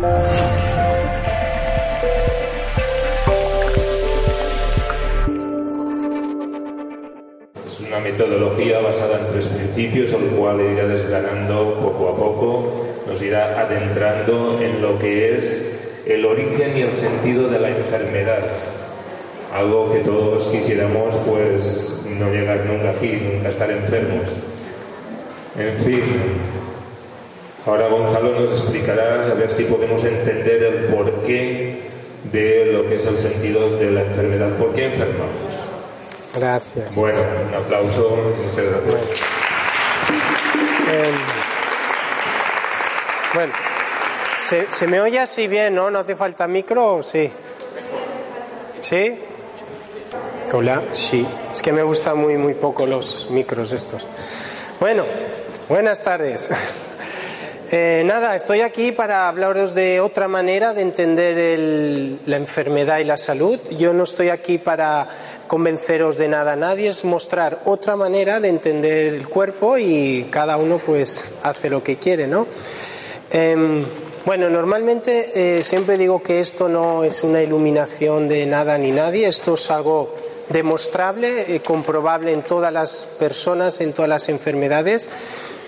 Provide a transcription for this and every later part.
Es una metodología basada en tres principios, el cual irá desgranando poco a poco, nos irá adentrando en lo que es el origen y el sentido de la enfermedad. Algo que todos quisiéramos, pues, no llegar nunca aquí, nunca estar enfermos. En fin, ahora Gonzalo nos explicará a ver si podemos entender el porqué de lo que es el sentido de la enfermedad. ¿Por qué enfermamos? Gracias. Bueno, un aplauso. Muchas gracias. Eh, bueno, ¿se, se me oye así bien, no? ¿No hace falta micro o sí? ¿Sí? Hola, sí. Es que me gustan muy, muy poco los micros estos. Bueno, buenas tardes. Eh, nada, estoy aquí para hablaros de otra manera de entender la enfermedad y la salud. Yo no estoy aquí para convenceros de nada a nadie, es mostrar otra manera de entender el cuerpo y cada uno pues hace lo que quiere, ¿no? Em, bueno, normalmente eh, siempre digo que esto no es una iluminación de nada ni nadie, esto es algo demostrable, eh, comprobable en todas las personas, en todas las enfermedades.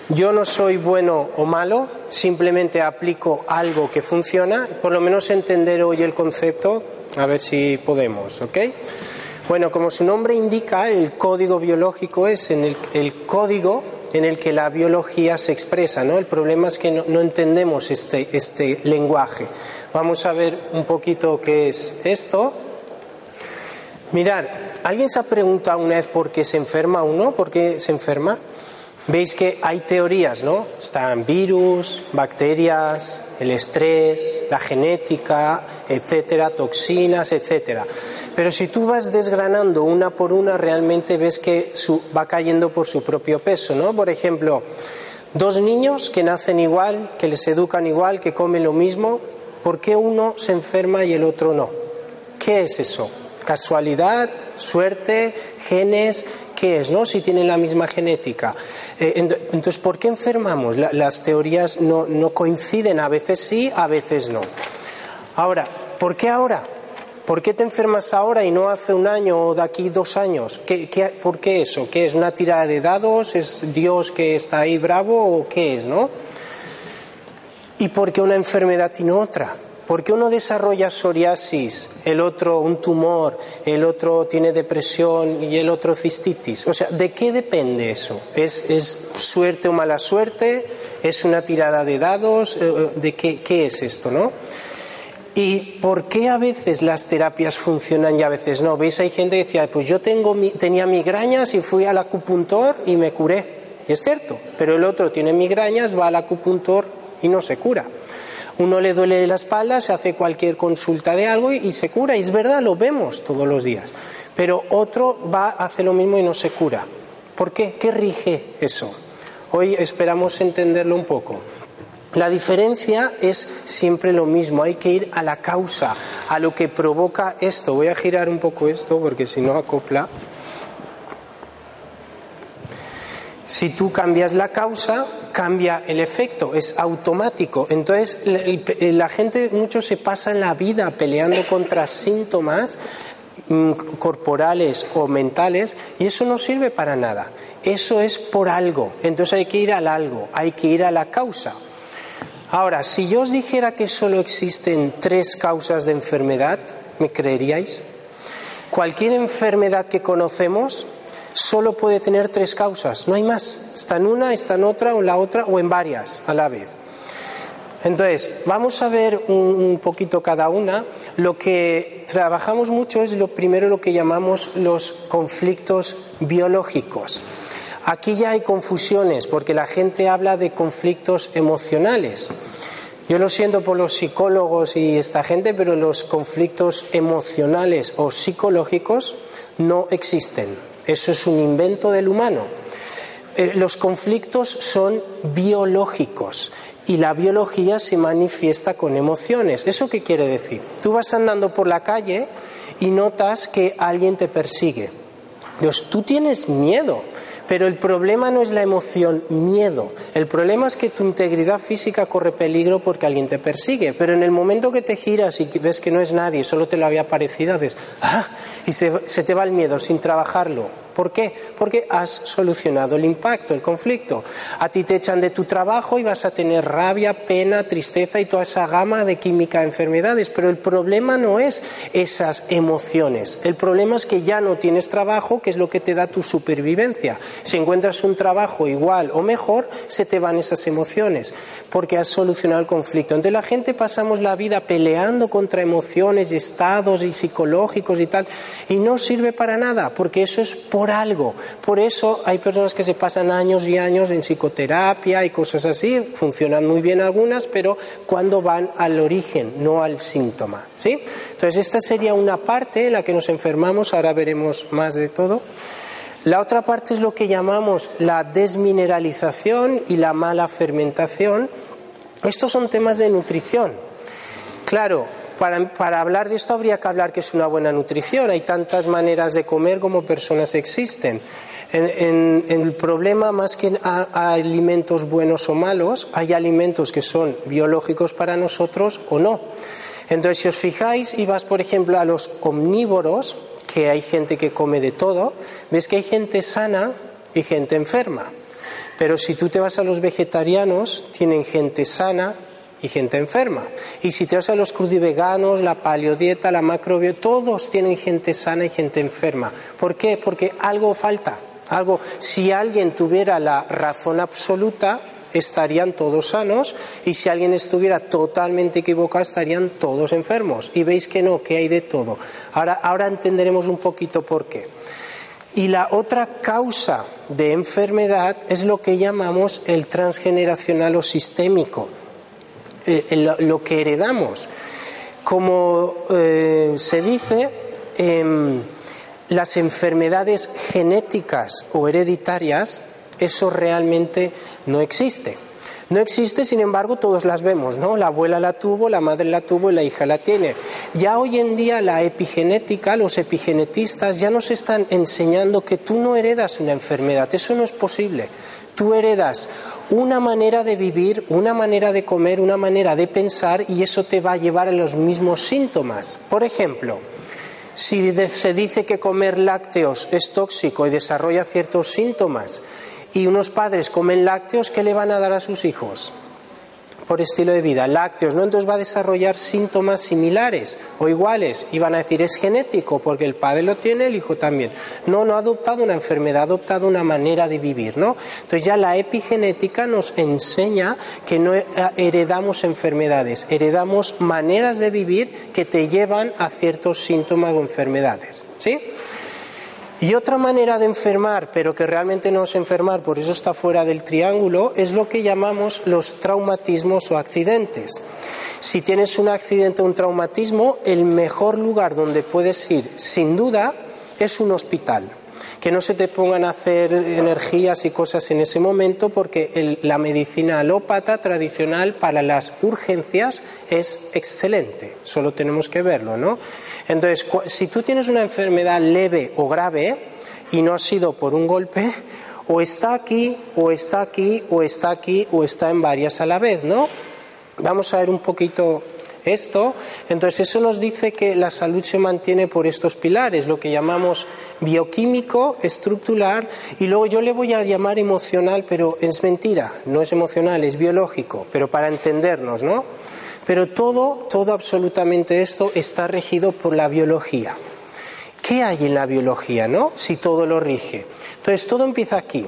Yo no soy bueno o malo, simplemente aplico algo que funciona, por lo menos entender hoy el concepto, a ver si podemos, ¿ok? Bueno, como su nombre indica, el código biológico es el, código en el que la biología se expresa, ¿no? El problema es que no, no entendemos este, este lenguaje. Vamos a ver un poquito qué es esto. Mirar, ¿alguien se ha preguntado una vez por qué se enferma uno? ¿Por qué se enferma? Veis que hay teorías, ¿no? Están virus, bacterias, el estrés, la genética, etcétera, toxinas, etcétera. Pero si tú vas desgranando una por una, realmente ves que su- va cayendo por su propio peso, ¿no? Por ejemplo, dos niños que nacen igual, que les educan igual, que comen lo mismo, ¿por qué uno se enferma y el otro no? ¿Qué es eso? ¿Casualidad? ¿Suerte? ¿Genes? ¿Qué es, no? Si tienen la misma genética. Eh, ent- entonces, ¿por qué enfermamos? La- las teorías no, no coinciden, a veces sí, a veces no. Ahora, ¿por qué ahora? ¿Por qué te enfermas ahora y no hace un año o de aquí dos años? ¿Qué, qué- por qué eso? ¿Qué es una tirada de dados? ¿Es Dios que está ahí bravo o qué es, no? ¿Y por qué una enfermedad tiene otra? ¿Por qué uno desarrolla psoriasis, el otro un tumor, el otro tiene depresión y el otro cistitis? O sea, ¿de qué depende eso? ¿Es, suerte o mala suerte? ¿Es una tirada de dados? Eh, ¿De qué, es esto, no? ¿Y por qué a veces las terapias funcionan y a veces no? ¿Veis? Hay gente que decía, pues yo tengo, tenía migrañas y fui al acupuntor y me curé. Y es cierto, pero el otro tiene migrañas, va al acupuntor y no se cura. Uno le duele la espalda, se hace cualquier consulta de algo y, se cura. Y es verdad, lo vemos todos los días. Pero otro va, hace lo mismo y no se cura. ¿Por qué? ¿Qué rige eso? Hoy esperamos entenderlo un poco. La diferencia es siempre lo mismo, hay que ir a la causa, a lo que provoca esto. Voy a girar un poco esto porque si no acopla. Si tú cambias la causa, cambia el efecto, es automático. Entonces, la, la gente mucho se pasa en la vida peleando contra síntomas mm, corporales o mentales y eso no sirve para nada. Eso es por algo. Entonces hay que ir al algo, hay que ir a la causa. Ahora, si yo os dijera que solo existen tres causas de enfermedad, ¿me creeríais? Cualquier enfermedad que conocemos solo puede tener tres causas, no hay más. Está en una, está en otra, o en la otra, o en varias a la vez. Entonces, vamos a ver un, un poquito cada una. Lo que trabajamos mucho es lo primero lo que llamamos los conflictos biológicos. Aquí ya hay confusiones porque la gente habla de conflictos emocionales. Yo lo siento por los psicólogos y esta gente, pero los conflictos emocionales o psicológicos no existen. Eso es un invento del humano. Eh, los conflictos son biológicos y la biología se manifiesta con emociones. ¿Eso qué quiere decir? Tú vas andando por la calle y notas que alguien te persigue. Dios, tú tienes miedo, Pero el problema no es la emoción miedo. El problema es que tu integridad física corre peligro porque alguien te persigue. Pero en el momento que te giras y ves que no es nadie, solo te lo había parecido, dices, ah, y se, se te va el miedo sin trabajarlo. ¿Por qué? Porque has solucionado el impacto, el conflicto. A ti te echan de tu trabajo y vas a tener rabia, pena, tristeza y toda esa gama de química de enfermedades. Pero el problema no es esas emociones. El problema es que ya no tienes trabajo, que es lo que te da tu supervivencia. Si encuentras un trabajo igual o mejor, se te van esas emociones, porque has solucionado el conflicto. Entonces la gente pasamos la vida peleando contra emociones y estados y psicológicos y tal, y no sirve para nada, porque eso es por algo. Por eso hay personas que se pasan años y años en psicoterapia y cosas así, funcionan muy bien algunas, pero cuando van al origen, no al síntoma. ¿sí? Entonces, esta sería una parte en la que nos enfermamos, ahora veremos más de todo. La otra parte es lo que llamamos la desmineralización y la mala fermentación. Estos son temas de nutrición. Claro, para, hablar de esto habría que hablar que es una buena nutrición. Hay tantas maneras de comer como personas existen. En, el problema, más que a, alimentos buenos o malos, hay alimentos que son biológicos para nosotros o no. Entonces, si os fijáis y vas, por ejemplo, a los omnívoros, que hay gente que come de todo, ves que hay gente sana y gente enferma. Pero si tú te vas a los vegetarianos, tienen gente sana y gente enferma. Y si te vas a los crudiveganos, la paleodieta, la macrobiota, todos tienen gente sana y gente enferma. ¿Por qué? Porque algo falta. Algo, si alguien tuviera la razón absoluta, estarían todos sanos y si alguien estuviera totalmente equivocado estarían todos enfermos. Y veis que no, que hay de todo. Ahora, ahora entenderemos un poquito por qué. Y la otra causa de enfermedad es lo que llamamos el transgeneracional o sistémico. Eh, lo que heredamos. Como eh, se dice, em, las enfermedades genéticas o hereditarias, eso realmente no existe. No existe, sin embargo, todos las vemos, ¿no? La abuela la tuvo, la madre la tuvo y la hija la tiene. Ya hoy en día la epigenética, los epigenetistas ya nos están enseñando que tú no heredas una enfermedad, eso no es posible. Tú heredas una manera de vivir, una manera de comer, una manera de pensar y eso te va a llevar a los mismos síntomas. Por ejemplo, si se dice que comer lácteos es tóxico y desarrolla ciertos síntomas y unos padres comen lácteos, ¿qué le van a dar a sus hijos? Por estilo de vida, lácteos, ¿no? Entonces va a desarrollar síntomas similares o iguales y van a decir es genético porque el padre lo tiene, el hijo también. No, no ha adoptado una enfermedad, ha adoptado una manera de vivir, ¿no? Entonces ya la epigenética nos enseña que no heredamos enfermedades, heredamos maneras de vivir que te llevan a ciertos síntomas o enfermedades, ¿sí? Y otra manera de enfermar, pero que realmente no es enfermar, por eso está fuera del triángulo, es lo que llamamos los traumatismos o accidentes. Si tienes un accidente o un traumatismo, el mejor lugar donde puedes ir, sin duda, es un hospital. Que no se te pongan a hacer energías y cosas en ese momento, porque la medicina alópata tradicional para las urgencias es excelente. Solo tenemos que verlo, ¿no? Entonces, si tú tienes una enfermedad leve o grave y no ha sido por un golpe, o está aquí, o está aquí, o está aquí, o está en varias a la vez, ¿no? Vamos a ver un poquito esto. Entonces, eso nos dice que la salud se mantiene por estos pilares, lo que llamamos bioquímico, estructural, y luego yo le voy a llamar emocional, pero es mentira, no es emocional, es biológico, pero para entendernos, ¿no? Pero todo, todo absolutamente esto está regido por la biología. ¿Qué hay en la biología, no? Si todo lo rige. Entonces, todo empieza aquí.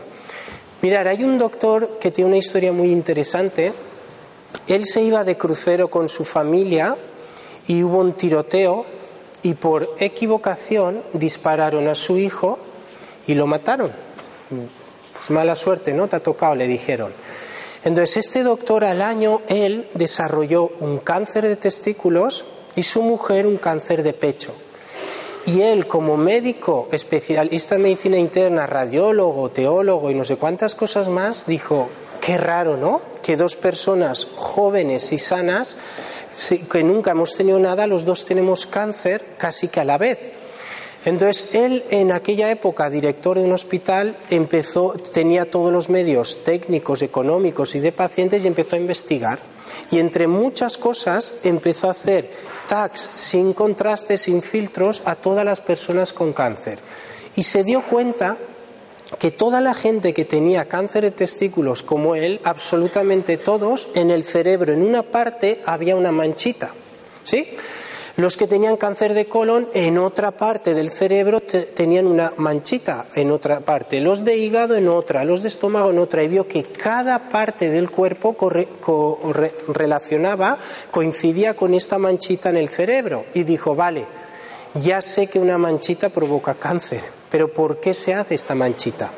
Mirar, hay un doctor que tiene una historia muy interesante. Él se iba de crucero con su familia y hubo un tiroteo y por equivocación dispararon a su hijo y lo mataron. Pues mala suerte, ¿no? Te ha tocado, le dijeron. Entonces, este doctor al año, él desarrolló un cáncer de testículos y su mujer un cáncer de pecho. Y él, como médico especialista en medicina interna, radiólogo, teólogo y no sé cuántas cosas más, dijo, qué raro, ¿no? Que dos personas jóvenes y sanas, que nunca hemos tenido nada, los dos tenemos cáncer casi que a la vez. Entonces, él en aquella época, director de un hospital, empezó, tenía todos los medios técnicos, económicos y de pacientes y empezó a investigar. Y entre muchas cosas empezó a hacer tags sin contraste, sin filtros a todas las personas con cáncer. Y se dio cuenta que toda la gente que tenía cáncer de testículos como él, absolutamente todos, en el cerebro, en una parte, había una manchita. ¿Sí? Los que tenían cáncer de colon en otra parte del cerebro tenían una manchita en otra parte, los de hígado en otra, los de estómago en otra, y vio que cada parte del cuerpo relacionaba, coincidía con esta manchita en el cerebro. Y dijo, vale, ya sé que una manchita provoca cáncer, pero ¿por qué se hace esta manchita?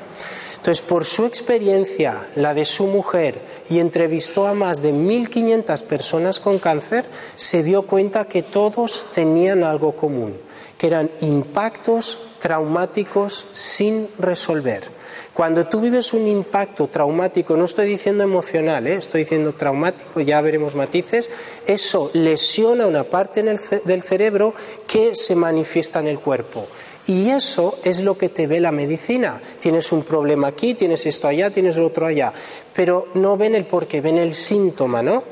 Entonces, por su experiencia, la de su mujer, y entrevistó a más de 1.500 personas con cáncer, se dio cuenta que todos tenían algo común, que eran impactos traumáticos sin resolver. Cuando tú vives un impacto traumático, no estoy diciendo emocional, ¿eh? estoy diciendo traumático, ya veremos matices, eso lesiona una parte del cerebro que se manifiesta en el cuerpo. Y eso es lo que te ve la medicina. Tienes un problema aquí, tienes esto allá, tienes otro allá. Pero no ven el porqué, ven el síntoma, ¿no?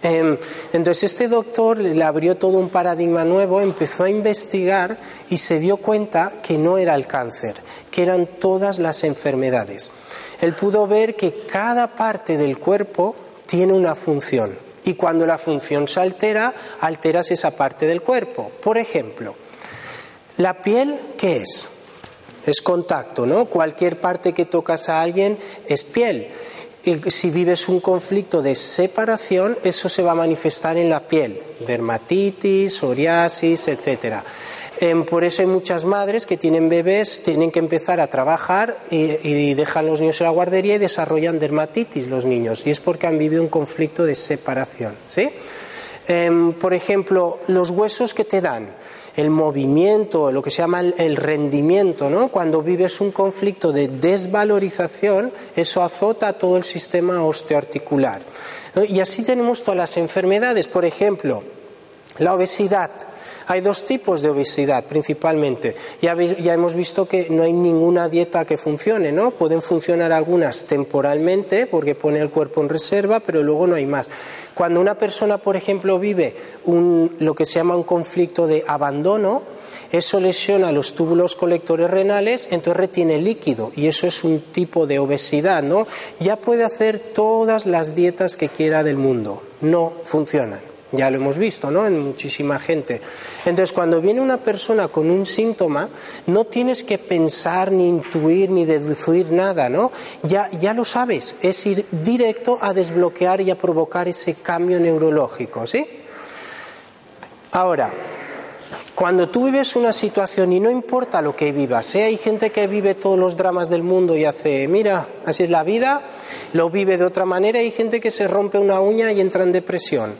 Em, entonces este doctor le abrió todo un paradigma nuevo, empezó a investigar y se dio cuenta que no era el cáncer, que eran todas las enfermedades. Él pudo ver que cada parte del cuerpo tiene una función y cuando la función se altera, alteras esa parte del cuerpo. Por ejemplo, la piel, ¿qué es? Es contacto, ¿no? Cualquier parte que tocas a alguien es piel. Y si vives un conflicto de separación, eso se va a manifestar en la piel, dermatitis, psoriasis, etcétera. Em, por eso hay muchas madres que tienen bebés, tienen que empezar a trabajar y, dejan los niños en la guardería y desarrollan dermatitis los niños. Y es porque han vivido un conflicto de separación. ¿sí? Em, por ejemplo, los huesos que te dan el movimiento, lo que se llama el rendimiento, ¿no? Cuando vives un conflicto de desvalorización, eso azota todo el sistema osteoarticular. Y así tenemos todas las enfermedades, por ejemplo, la obesidad. Hay dos tipos de obesidad principalmente. Ya, hemos visto que no hay ninguna dieta que funcione, ¿no? Pueden funcionar algunas temporalmente porque pone el cuerpo en reserva, pero luego no hay más. Cuando una persona, por ejemplo, vive un, lo que se llama un conflicto de abandono, eso lesiona los túbulos colectores renales, entonces retiene líquido y eso es un tipo de obesidad, ¿no? Ya puede hacer todas las dietas que quiera del mundo, no funcionan. Ya lo hemos visto, ¿no? En muchísima gente. Entonces, cuando viene una persona con un síntoma, no tienes que pensar, ni intuir, ni deducir nada, ¿no? Ya, ya lo sabes, es ir directo a desbloquear y a provocar ese cambio neurológico, ¿sí? Ahora, cuando tú vives una situación y no importa lo que vivas, ¿eh? hay gente que vive todos los dramas del mundo y hace, mira, así es la vida, lo vive de otra manera, hay gente que se rompe una uña y entra en depresión.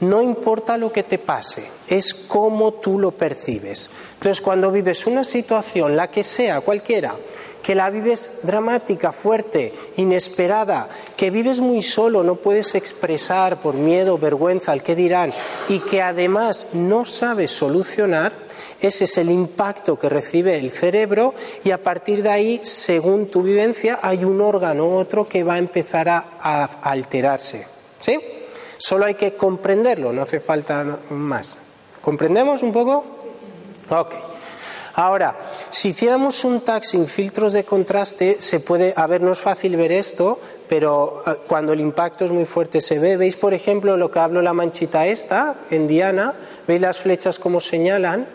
No importa lo que te pase, es cómo tú lo percibes. Entonces, cuando vives una situación, la que sea, cualquiera, que la vives dramática, fuerte, inesperada, que vives muy solo, no puedes expresar por miedo, vergüenza, al que dirán, y que además no sabes solucionar, ese es el impacto que recibe el cerebro y a partir de ahí, según tu vivencia, hay un órgano u otro que va a empezar a, a alterarse. ¿Sí? Solo hay que comprenderlo, no hace falta más. ¿Comprendemos un poco? Ok. Ahora, si hiciéramos un tag sin filtros de contraste, se puede, a ver, no es fácil ver esto, pero eh, cuando el impacto es muy fuerte se ve. ¿Veis, por ejemplo, lo que hablo la manchita esta, en Diana? ¿Veis las flechas como señalan?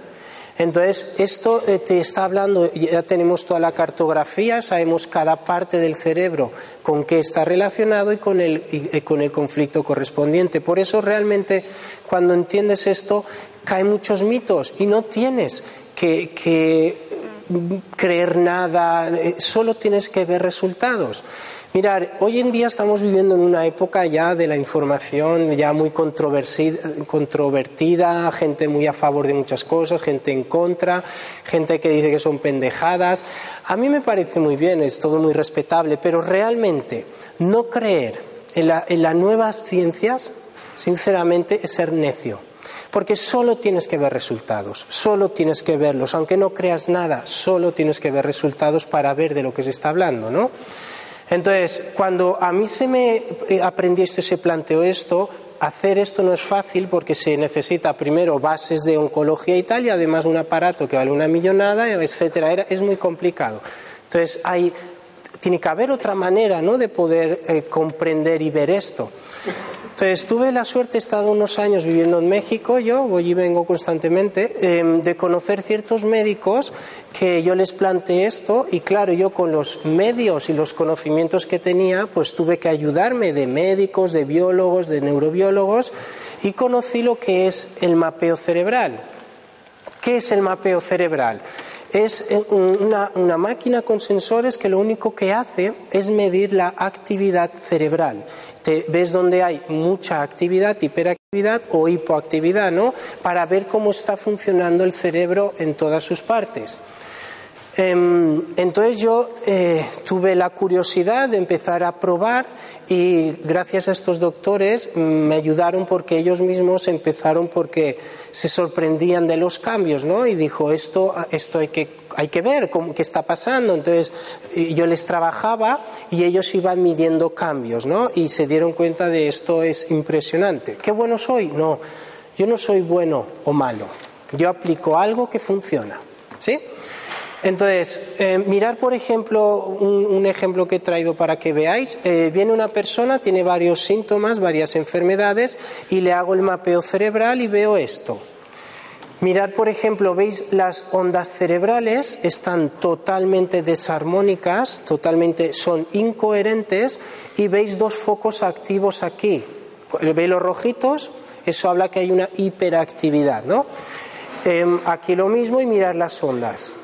Entonces, esto eh, te está hablando, ya tenemos toda la cartografía, sabemos cada parte del cerebro con qué está relacionado y con el, y con el conflicto correspondiente. Por eso realmente cuando entiendes esto caen muchos mitos y no tienes que, que creer nada, eh, solo tienes que ver resultados. Mirar, hoy en día estamos viviendo en una época ya de la información ya muy controvertida, gente muy a favor de muchas cosas, gente en contra, gente que dice que son pendejadas. A mí me parece muy bien, es todo muy respetable, pero realmente no creer en, en las nuevas ciencias, sinceramente, es ser necio. Porque solo tienes que ver resultados, solo tienes que verlos, aunque no creas nada, solo tienes que ver resultados para ver de lo que se está hablando, ¿no? Entonces, cuando a mí se me eh, aprendí esto y se planteó esto, hacer esto no es fácil porque se necesita primero bases de oncología y tal, y además un aparato que vale una millonada, etcétera. es muy complicado. Entonces, hay, tiene que haber otra manera ¿no? de poder eh, comprender y ver esto. Entonces, tuve la suerte, he estado unos años viviendo en México, yo voy y vengo constantemente, em, de conocer ciertos médicos que yo les planteé esto y claro, yo con los medios y los conocimientos que tenía, pues tuve que ayudarme de médicos, de biólogos, de neurobiólogos y conocí lo que es el mapeo cerebral. ¿Qué es el mapeo cerebral? Es eh, una, una, máquina con sensores que lo único que hace es medir la actividad cerebral. Te ves donde hay mucha actividad, hiperactividad o hipoactividad, ¿no? Para ver cómo está funcionando el cerebro en todas sus partes. Em, entonces yo eh, tuve la curiosidad de empezar a probar y gracias a estos doctores mm, me ayudaron porque ellos mismos empezaron porque se sorprendían de los cambios, ¿no? Y dijo, esto, esto hay, que, hay que ver cómo, qué está pasando. Entonces yo les trabajaba y ellos iban midiendo cambios, ¿no? Y se dieron cuenta de esto es impresionante. ¿Qué bueno soy? No, yo no soy bueno o malo. Yo aplico algo que funciona, ¿sí? Entonces, eh, mirar, por ejemplo, un, ejemplo que he traído para que veáis. Eh, viene una persona, tiene varios síntomas, varias enfermedades, y le hago el mapeo cerebral y veo esto. Mirad, por ejemplo, veis las ondas cerebrales están totalmente desarmónicas, totalmente son incoherentes, y veis dos focos activos aquí. ¿Veis los rojitos? Eso habla que hay una hiperactividad, ¿no? Em, aquí lo mismo y mirar las ondas.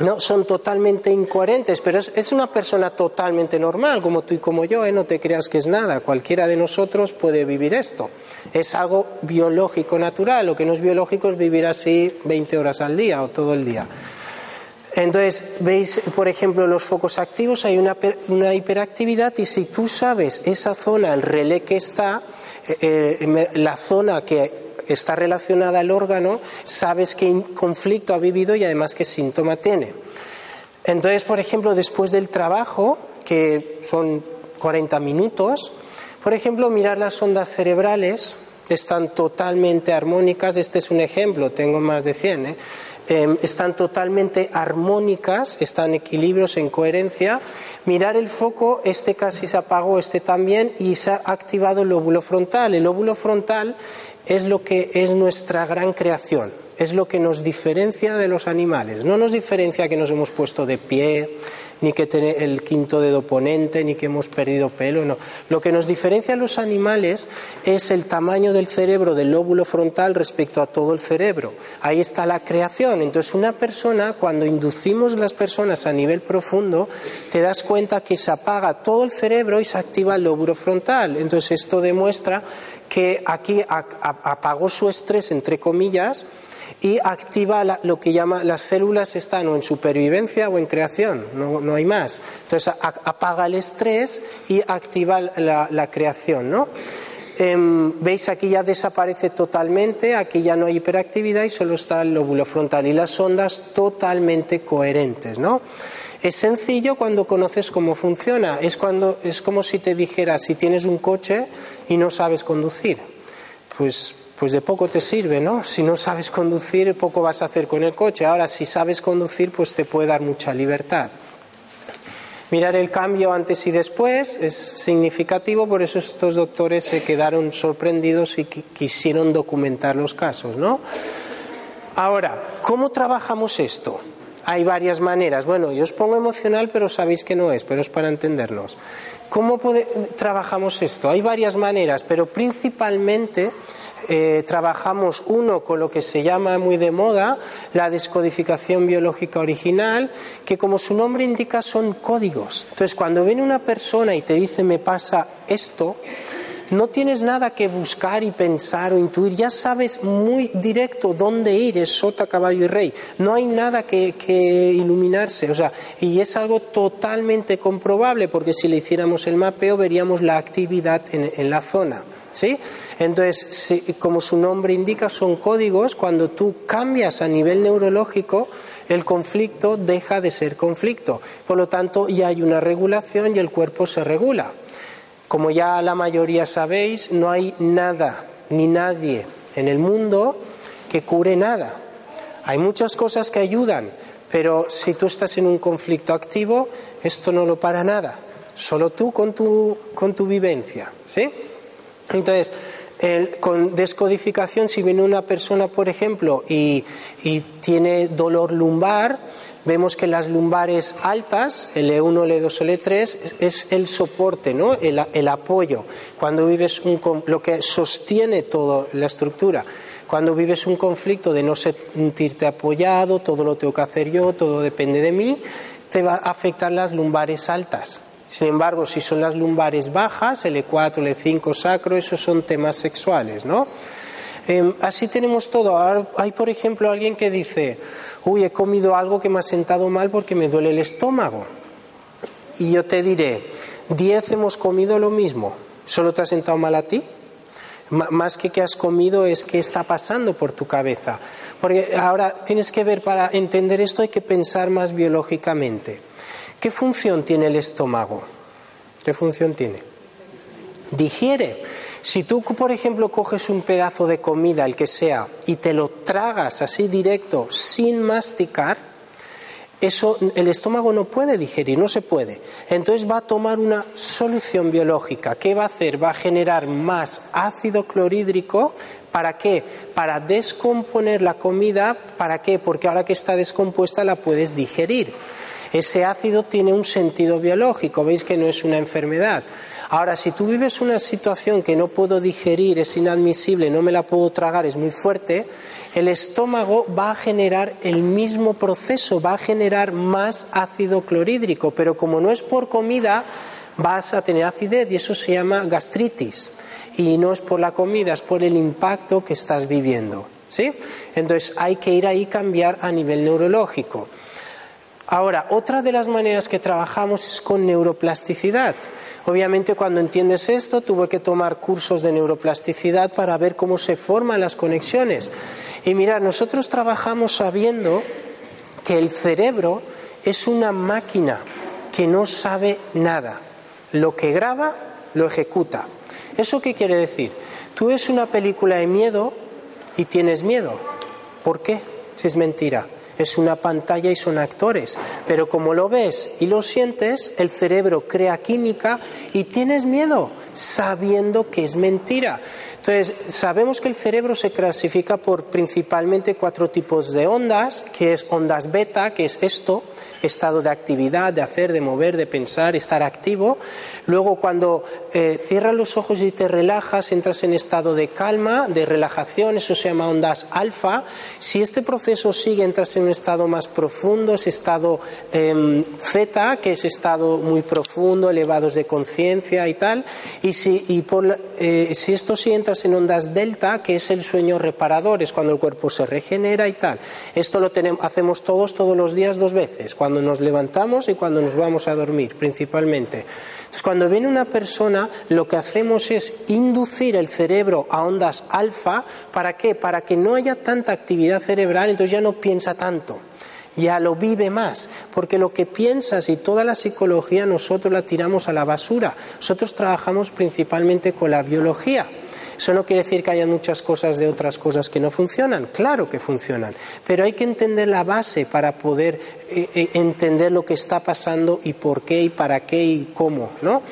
No, son totalmente incoherentes, pero es, una persona totalmente normal, como tú y como yo, ¿eh? no te creas que es nada. Cualquiera de nosotros puede vivir esto. Es algo biológico, natural. Lo que no es biológico es vivir así 20 horas al día o todo el día. Entonces, veis, por ejemplo, los focos activos, hay una, una hiperactividad y si tú sabes esa zona, el relé que está, eh, eh, la zona que está relacionada al órgano, sabes qué conflicto ha vivido y además qué síntoma tiene. Entonces, por ejemplo, después del trabajo, que son 40 minutos, por ejemplo, mirar las ondas cerebrales, están totalmente armónicas, este es un ejemplo, tengo más de 100, ¿eh? em, están totalmente armónicas, están en en coherencia. Mirar el foco, este casi se apagó, este también, y se ha activado el lóbulo frontal. El lóbulo frontal es lo que es nuestra gran creación, es lo que nos diferencia de los animales. No nos diferencia que nos hemos puesto de pie, ni que tener el quinto dedo ponente, ni que hemos perdido pelo, no. Lo que nos diferencia a los animales es el tamaño del cerebro, del lóbulo frontal respecto a todo el cerebro. Ahí está la creación. Entonces, una persona, cuando inducimos las personas a nivel profundo, te das cuenta que se apaga todo el cerebro y se activa el lóbulo frontal. Entonces, esto demuestra que aquí apagó su estrés, entre comillas, y activa lo que llama las células están o en supervivencia o en creación, no, hay más. Entonces apaga el estrés y activa la, creación, ¿no? Em, Veis aquí ya desaparece totalmente, aquí ya no hay hiperactividad y solo está el lóbulo frontal y las ondas totalmente coherentes, ¿no? Es sencillo cuando conoces cómo funciona. Es, cuando, es como si te dijera, si tienes un coche y no sabes conducir, pues, pues de poco te sirve, ¿no? Si no sabes conducir, poco vas a hacer con el coche. Ahora, si sabes conducir, pues te puede dar mucha libertad. Mirar el cambio antes y después es significativo, por eso estos doctores se quedaron sorprendidos y quisieron documentar los casos, ¿no? Ahora, ¿cómo trabajamos esto? Hay varias maneras. Bueno, yo os pongo emocional, pero sabéis que no es, pero es para entendernos. ¿Cómo trabajamos esto? Hay varias maneras, pero principalmente eh, trabajamos uno con lo que se llama muy de moda la descodificación biológica original, que como su nombre indica son códigos. Entonces, cuando viene una persona y te dice me pasa esto, no tienes nada que buscar y pensar o intuir, ya sabes muy directo dónde ir, es sota, caballo y rey. No hay nada que, iluminarse, o sea, y es algo totalmente comprobable porque si le hiciéramos el mapeo veríamos la actividad en, la zona. ¿sí? Entonces, como su nombre indica, son códigos. Cuando tú cambias a nivel neurológico, el conflicto deja de ser conflicto. Por lo tanto, ya hay una regulación y el cuerpo se regula. Como ya la mayoría sabéis, no hay nada ni nadie en el mundo que cure nada. Hay muchas cosas que ayudan, pero si tú estás en un conflicto activo, esto no lo para nada. Solo tú con tu, con tu vivencia. ¿Sí? Entonces, con descodificación, si viene una persona, por ejemplo, y, tiene dolor lumbar, vemos que las lumbares altas, L1, L2, L3, es el soporte, ¿no? el, apoyo. Cuando vives un, lo que sostiene toda la estructura. Cuando vives un conflicto de no sentirte apoyado, todo lo tengo que hacer yo, todo depende de mí, te va a afectar las lumbares altas. Sin embargo, si son las lumbares bajas, L4, L5 sacro, esos son temas sexuales, ¿no? Em, así tenemos todo. hay, por ejemplo, alguien que dice, uy, he comido algo que me ha sentado mal porque me duele el estómago. Y yo te diré, diez hemos comido lo mismo, ¿solo te ha sentado mal a ti? más que que has comido es qué está pasando por tu cabeza. Porque ahora tienes que ver, para entender esto hay que pensar más biológicamente. ¿Qué función tiene el estómago? ¿Qué función tiene? Digiere. Si tú, por ejemplo, coges un pedazo de comida, el que sea, y te lo tragas así directo, sin masticar, eso el estómago no puede digerir, no se puede. Entonces va a tomar una solución biológica. ¿Qué va a hacer? Va a generar más ácido clorhídrico. ¿Para qué? Para descomponer la comida. ¿Para qué? Porque ahora que está descompuesta la puedes digerir. Ese ácido tiene un sentido biológico, veis que no es una enfermedad. Ahora, si tú vives una situación que no puedo digerir, es inadmisible, no me la puedo tragar, es muy fuerte, el estómago va a generar el mismo proceso, va a generar más ácido clorhídrico, pero como no es por comida, vas a tener acidez y eso se llama gastritis. Y no es por la comida, es por el impacto que estás viviendo. ¿Sí? Entonces hay que ir ahí cambiar a nivel neurológico. Ahora, otra de las maneras que trabajamos es con neuroplasticidad. Obviamente cuando entiendes esto tuve que tomar cursos de neuroplasticidad para ver cómo se forman las conexiones. Y mira, nosotros trabajamos sabiendo que el cerebro es una máquina que no sabe nada. Lo que graba, lo ejecuta. ¿Eso qué quiere decir? Tú ves una película de miedo y tienes miedo. ¿Por qué? Si es mentira es una pantalla y son actores. Pero como lo ves y lo sientes, el cerebro crea química y tienes miedo sabiendo que es mentira. Entonces, sabemos que el cerebro se clasifica por principalmente cuatro tipos de ondas, que es ondas beta, que es esto, estado de actividad, de hacer, de mover, de pensar, estar activo. Luego cuando eh, cierras los ojos y te relajas, entras en estado de calma, de relajación, eso se llama ondas alfa. Si este proceso sigue, entras en un estado más profundo, es estado em, zeta, que es estado muy profundo, elevados de conciencia y tal. Y, si, por, eh, si esto sí entras en ondas delta, que es el sueño reparador, es cuando el cuerpo se regenera y tal. Esto lo tenemos, hacemos todos, todos los días, dos veces. Cuando cuando nos levantamos y cuando nos vamos a dormir, principalmente. Entonces, cuando viene una persona, lo que hacemos es inducir el cerebro a ondas alfa. ¿Para qué? Para que no haya tanta actividad cerebral, entonces ya no piensa tanto ya lo vive más, porque lo que piensas y toda la psicología nosotros la tiramos a la basura. Nosotros trabajamos principalmente con la biología. Eso no quiere decir que haya muchas cosas de otras cosas que no funcionan, claro que funcionan, pero hay que entender la base para poder eh, eh, entender lo que está pasando y por qué y para qué y cómo, ¿no?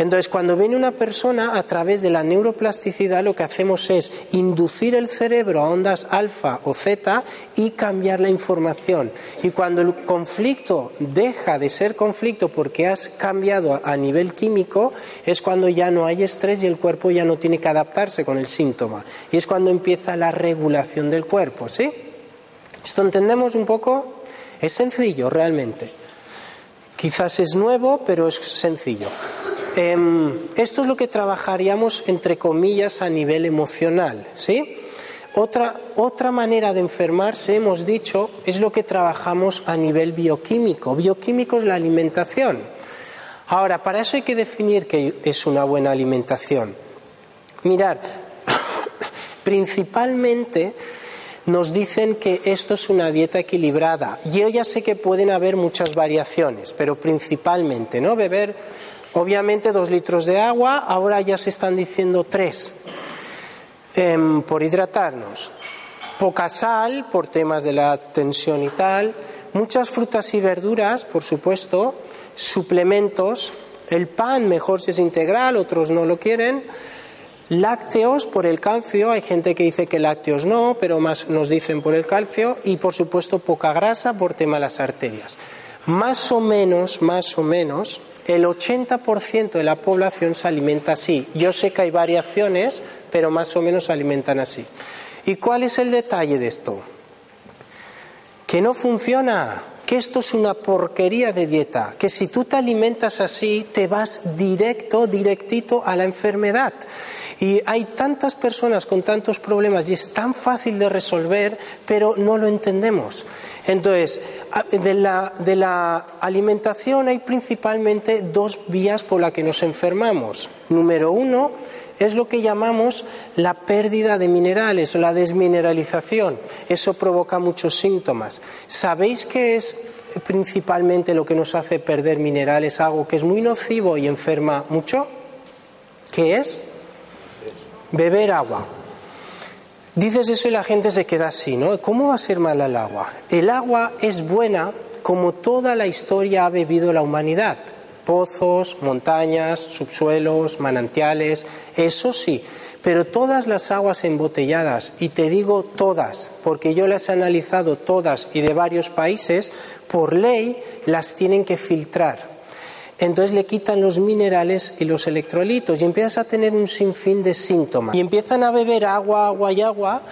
Entonces, cuando viene una persona, a través de la neuroplasticidad, lo que hacemos es inducir el cerebro a ondas alfa o zeta y cambiar la información. Y cuando el conflicto deja de ser conflicto porque has cambiado a nivel químico, es cuando ya no hay estrés y el cuerpo ya no tiene que adaptarse con el síntoma. Y es cuando empieza la regulación del cuerpo, ¿sí? ¿Esto entendemos un poco? Es sencillo realmente. Quizás es nuevo, pero es sencillo. Em, esto es lo que trabajaríamos, entre comillas, a nivel emocional, ¿sí? Otra, otra manera de enfermarse, hemos dicho, es lo que trabajamos a nivel bioquímico. Bioquímico es la alimentación. Ahora, para eso hay que definir qué es una buena alimentación. Mirar, principalmente nos dicen que esto es una dieta equilibrada. Yo ya sé que pueden haber muchas variaciones, pero principalmente, ¿no? Beber, obviamente, dos litros de agua, ahora ya se están diciendo tres em, por hidratarnos. Poca sal por temas de la tensión y tal. Muchas frutas y verduras, por supuesto. Suplementos. El pan, mejor si es integral, otros no lo quieren Lácteos por el calcio, hay gente que dice que lácteos no, pero más nos dicen por el calcio, y por supuesto poca grasa por tema de las arterias. Más o menos, más o menos, el 80% de la población se alimenta así. Yo sé que hay variaciones, pero más o menos se alimentan así. ¿Y cuál es el detalle de esto? Que no funciona, que esto es una porquería de dieta, que si tú te alimentas así te vas directo, directito a la enfermedad. Y hay tantas personas con tantos problemas y es tan fácil de resolver, pero no lo entendemos. Entonces, de la, de la alimentación hay principalmente dos vías por las que nos enfermamos. Número uno, es lo que llamamos la pérdida de minerales o la desmineralización. Eso provoca muchos síntomas. ¿Sabéis qué es principalmente lo que nos hace perder minerales? Algo que es muy nocivo y enferma mucho. ¿Qué es? beber agua. Dices eso y la gente se queda así, ¿no? ¿Cómo va a ser mala el agua? El agua es buena como toda la historia ha bebido la humanidad. Pozos, montañas, subsuelos, manantiales, eso sí. Pero todas las aguas embotelladas, y te digo todas, porque yo las he analizado todas y de varios países, por ley las tienen que filtrar entonces le quitan los minerales y los electrolitos y empiezas a tener un sinfín de síntomas. Y empiezan a beber agua, agua y agua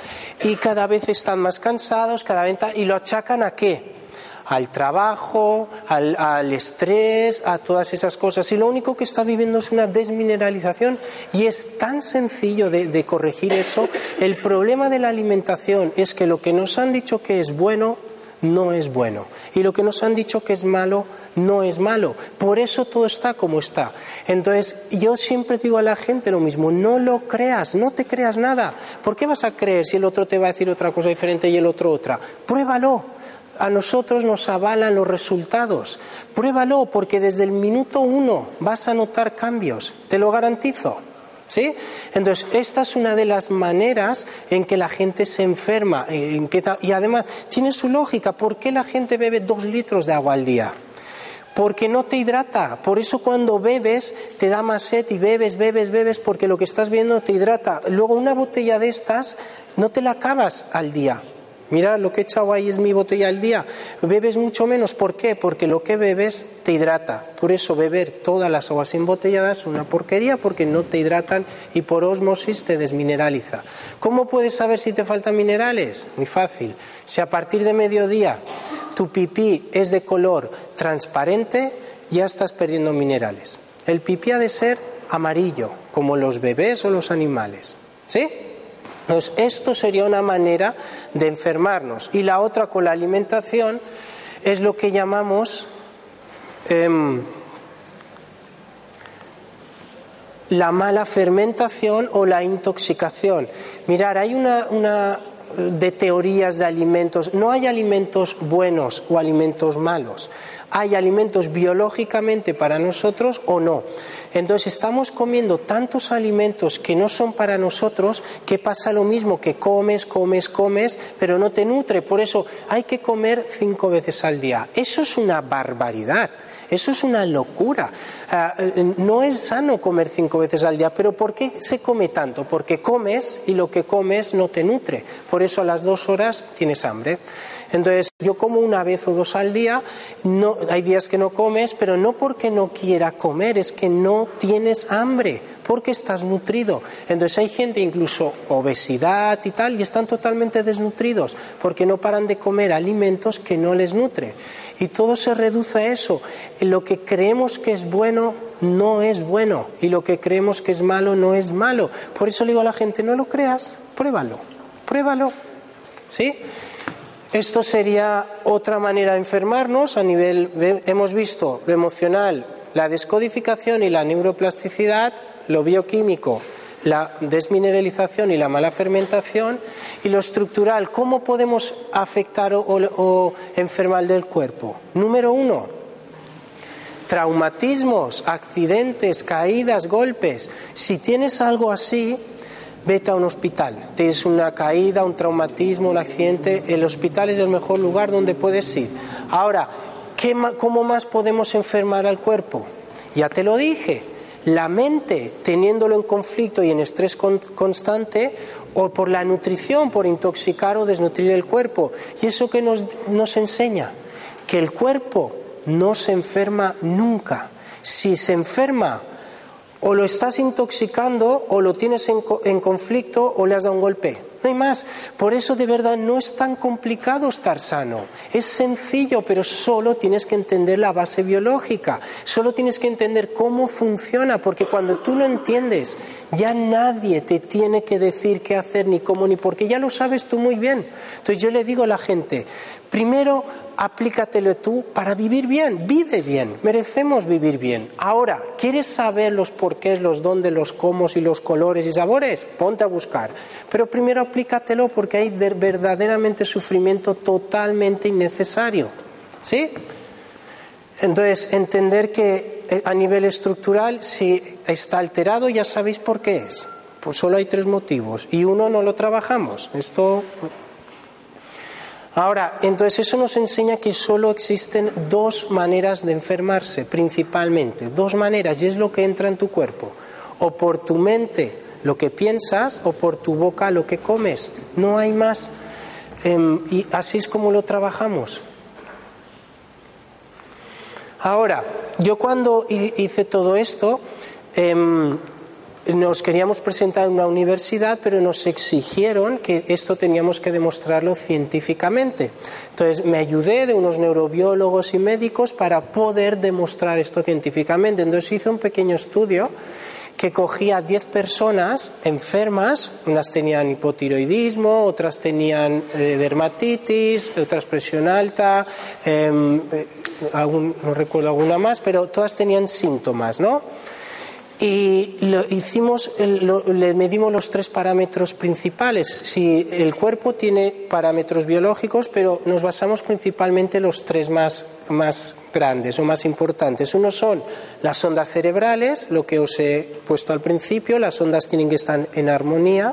y cada vez están más cansados, cada vez y lo achacan a qué? Al trabajo, al, estrés, a todas esas cosas. Y lo único que está viviendo es una desmineralización y es tan sencillo de, de corregir eso. El problema de la alimentación es que lo que nos han dicho que es bueno no es bueno. Y lo que nos han dicho que es malo, no es malo. Por eso todo está como está. Entonces, yo siempre digo a la gente lo mismo, no lo creas, no te creas nada. ¿Por qué vas a creer si el otro te va a decir otra cosa diferente y el otro otra? Pruébalo. A nosotros nos avalan los resultados. Pruébalo porque desde el minuto uno vas a notar cambios. Te lo garantizo. ¿Sí? Entonces, esta es una de las maneras en que la gente se enferma. Eh, empieza, y además, tiene su lógica. ¿Por qué la gente bebe dos litros de agua al día? Porque no te hidrata. Por eso cuando bebes te da más sed y bebes, bebes, bebes, porque lo que estás viendo te hidrata. Luego una botella de estas no te la acabas al día. Mira, lo que he echado ahí es mi botella al día. Bebes mucho menos. ¿Por qué? Porque lo que bebes te hidrata. Por eso beber todas las aguas embotelladas es una porquería porque no te hidratan y por osmosis te desmineraliza. ¿Cómo puedes saber si te faltan minerales? Muy fácil. Si a partir de mediodía tu pipí es de color transparente, ya estás perdiendo minerales. El pipí ha de ser amarillo, como los bebés o los animales. ¿Sí? Entonces, esto sería una manera de enfermarnos. Y la otra con la alimentación es lo que llamamos em, la mala fermentación o la intoxicación. Mirar, hay una, una de teorías de alimentos. No hay alimentos buenos o alimentos malos. Hay alimentos biológicamente para nosotros o no. Entonces estamos comiendo tantos alimentos que no son para nosotros que pasa lo mismo, que comes, comes, comes, pero no te nutre. Por eso hay que comer cinco veces al día. Eso es una barbaridad. Eso es una locura. Ah, eh, no es sano comer cinco veces al día, pero ¿por qué se come tanto? Porque comes y lo que comes no te nutre. Por eso a las dos horas tienes hambre. Entonces, yo como una vez o dos al día, no, hay días que no comes, pero no porque no quiera comer, es que no tienes hambre, porque estás nutrido. Entonces hay gente incluso obesidad y tal, y están totalmente desnutridos, porque no paran de comer alimentos que no les nutren. Y todo se reduce a eso. Lo que creemos que es bueno no es bueno, y lo que creemos que es malo no es malo. Por eso le digo a la gente, no lo creas, pruébalo, pruébalo. ¿Sí? Esto sería otra manera de enfermarnos a nivel, hemos visto lo emocional, la descodificación y la neuroplasticidad, lo bioquímico, la desmineralización y la mala fermentación, y lo estructural, ¿cómo podemos afectar o, o enfermar del cuerpo? Número uno, traumatismos, accidentes, caídas, golpes. Si tienes algo así, vete a un hospital. Tienes una caída, un traumatismo, un accidente, el hospital es el mejor lugar donde puedes ir. Ahora, ¿cómo más podemos enfermar al cuerpo? Ya te lo dije, la mente teniéndolo en conflicto y en estrés constante, o por la nutrición, por intoxicar o desnutrir el cuerpo. ¿Y eso que nos, nos enseña? Que el cuerpo no se enferma nunca. Si se enferma, o lo estás intoxicando, o lo tienes en, conflicto, o le has dado un golpe. No hay más. Por eso de verdad no es tan complicado estar sano. Es sencillo, pero solo tienes que entender la base biológica. Solo tienes que entender cómo funciona, porque cuando tú lo entiendes, ya nadie te tiene que decir qué hacer, ni cómo, ni por qué. Ya lo sabes tú muy bien. Entonces yo le digo a la gente, primero aplícatelo tú para vivir bien, vive bien, merecemos vivir bien. Ahora, ¿quieres saber los porqués, los dónde, los cómo y los colores y sabores? Ponte a buscar. Pero primero aplícatelo porque hay verdaderamente sufrimiento totalmente innecesario. ¿Sí? Entonces, entender que eh, a nivel estructural, si está alterado, ya sabéis por qué es. Pues solo hay tres motivos y uno no lo trabajamos. Esto Ahora, entonces eso nos enseña que solo existen dos maneras de enfermarse, principalmente, dos maneras, y es lo que entra en tu cuerpo, o por tu mente lo que piensas o por tu boca lo que comes, no hay más. Em, y así es como lo trabajamos. Ahora, yo cuando hice todo esto, em, nos queríamos presentar en una universidad, pero nos exigieron que esto teníamos que demostrarlo científicamente. Entonces me ayudé de unos neurobiólogos y médicos para poder demostrar esto científicamente. Entonces hice un pequeño estudio que cogía 10 personas enfermas, unas tenían hipotiroidismo, otras tenían eh, dermatitis, otras presión alta, em, eh, no recuerdo alguna más, pero todas tenían síntomas, ¿no? Y lo hicimos, le medimos los tres parámetros principales. Si el cuerpo tiene parámetros biológicos, pero nos basamos principalmente en los tres más, más grandes o más importantes. Uno son las ondas cerebrales, lo que os he puesto al principio, las ondas tienen que estar en armonía.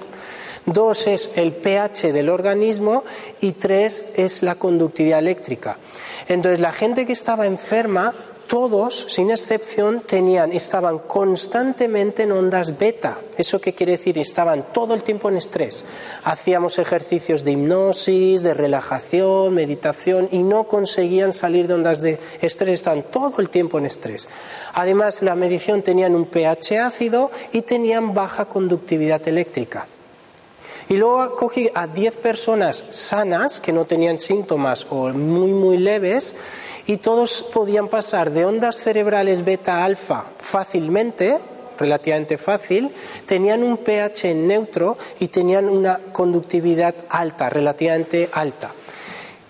Dos es el pH del organismo y tres es la conductividad eléctrica. Entonces, la gente que estaba enferma todos, sin excepción, tenían, estaban constantemente en ondas beta. ¿Eso qué quiere decir? Estaban todo el tiempo en estrés. Hacíamos ejercicios de hipnosis, de relajación, meditación y no conseguían salir de ondas de estrés, estaban todo el tiempo en estrés. Además, la medición tenían un pH ácido y tenían baja conductividad eléctrica. Y luego cogí a 10 personas sanas que no tenían síntomas o muy, muy leves y todos podían pasar de ondas cerebrales beta-alfa fácilmente, relativamente fácil, tenían un pH neutro y tenían una conductividad alta, relativamente alta.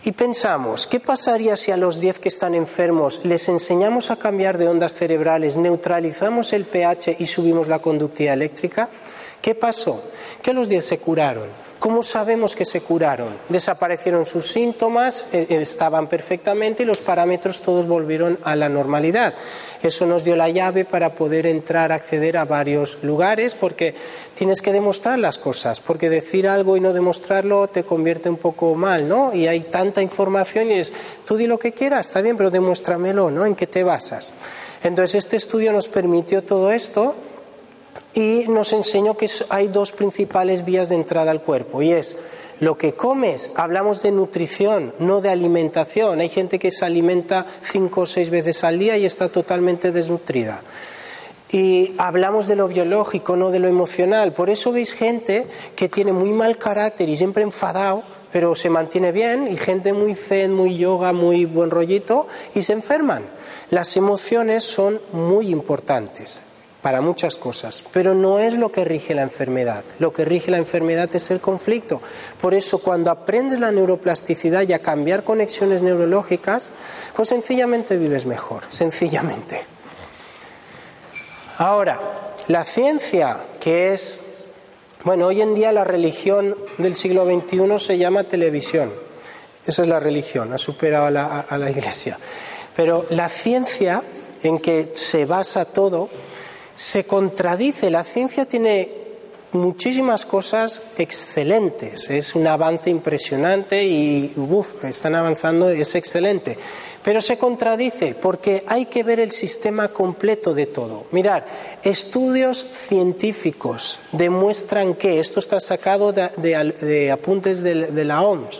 Y pensamos, ¿qué pasaría si a los 10 que están enfermos les enseñamos a cambiar de ondas cerebrales, neutralizamos el pH y subimos la conductividad eléctrica? ¿Qué pasó? Que los 10 se curaron ¿Cómo sabemos que se curaron? Desaparecieron sus síntomas, eh, eh, estaban perfectamente y los parámetros todos volvieron a la normalidad. Eso nos dio la llave para poder entrar, acceder a varios lugares, porque tienes que demostrar las cosas, porque decir algo y no demostrarlo te convierte un poco mal, ¿no? Y hay tanta información y es, tú di lo que quieras, está bien, pero demuéstramelo, ¿no? ¿En qué te basas? Entonces, este estudio nos permitió todo esto y nos enseñó que hay dos principales vías de entrada al cuerpo y es lo que comes, hablamos de nutrición, no de alimentación. Hay gente que se alimenta cinco o seis veces al día y está totalmente desnutrida. Y hablamos de lo biológico, no de lo emocional. Por eso veis gente que tiene muy mal carácter y siempre enfadado, pero se mantiene bien, y gente muy zen, muy yoga, muy buen rollito, y se enferman. Las emociones son muy importantes para muchas cosas, pero no es lo que rige la enfermedad. Lo que rige la enfermedad es el conflicto. Por eso cuando aprendes la neuroplasticidad y a cambiar conexiones neurológicas, pues sencillamente vives mejor, sencillamente. Ahora, la ciencia, que es Bueno, hoy en día la religión del siglo XXI se llama televisión. Esa es la religión, ha superado a la, a la iglesia. Pero la ciencia en que se basa todo se contradice. La ciencia tiene muchísimas cosas excelentes. Es un avance impresionante y uf, están avanzando, es excelente. Pero se contradice porque hay que ver el sistema completo de todo. Mirar, estudios científicos demuestran que, esto está sacado de, apuntes de, la OMS,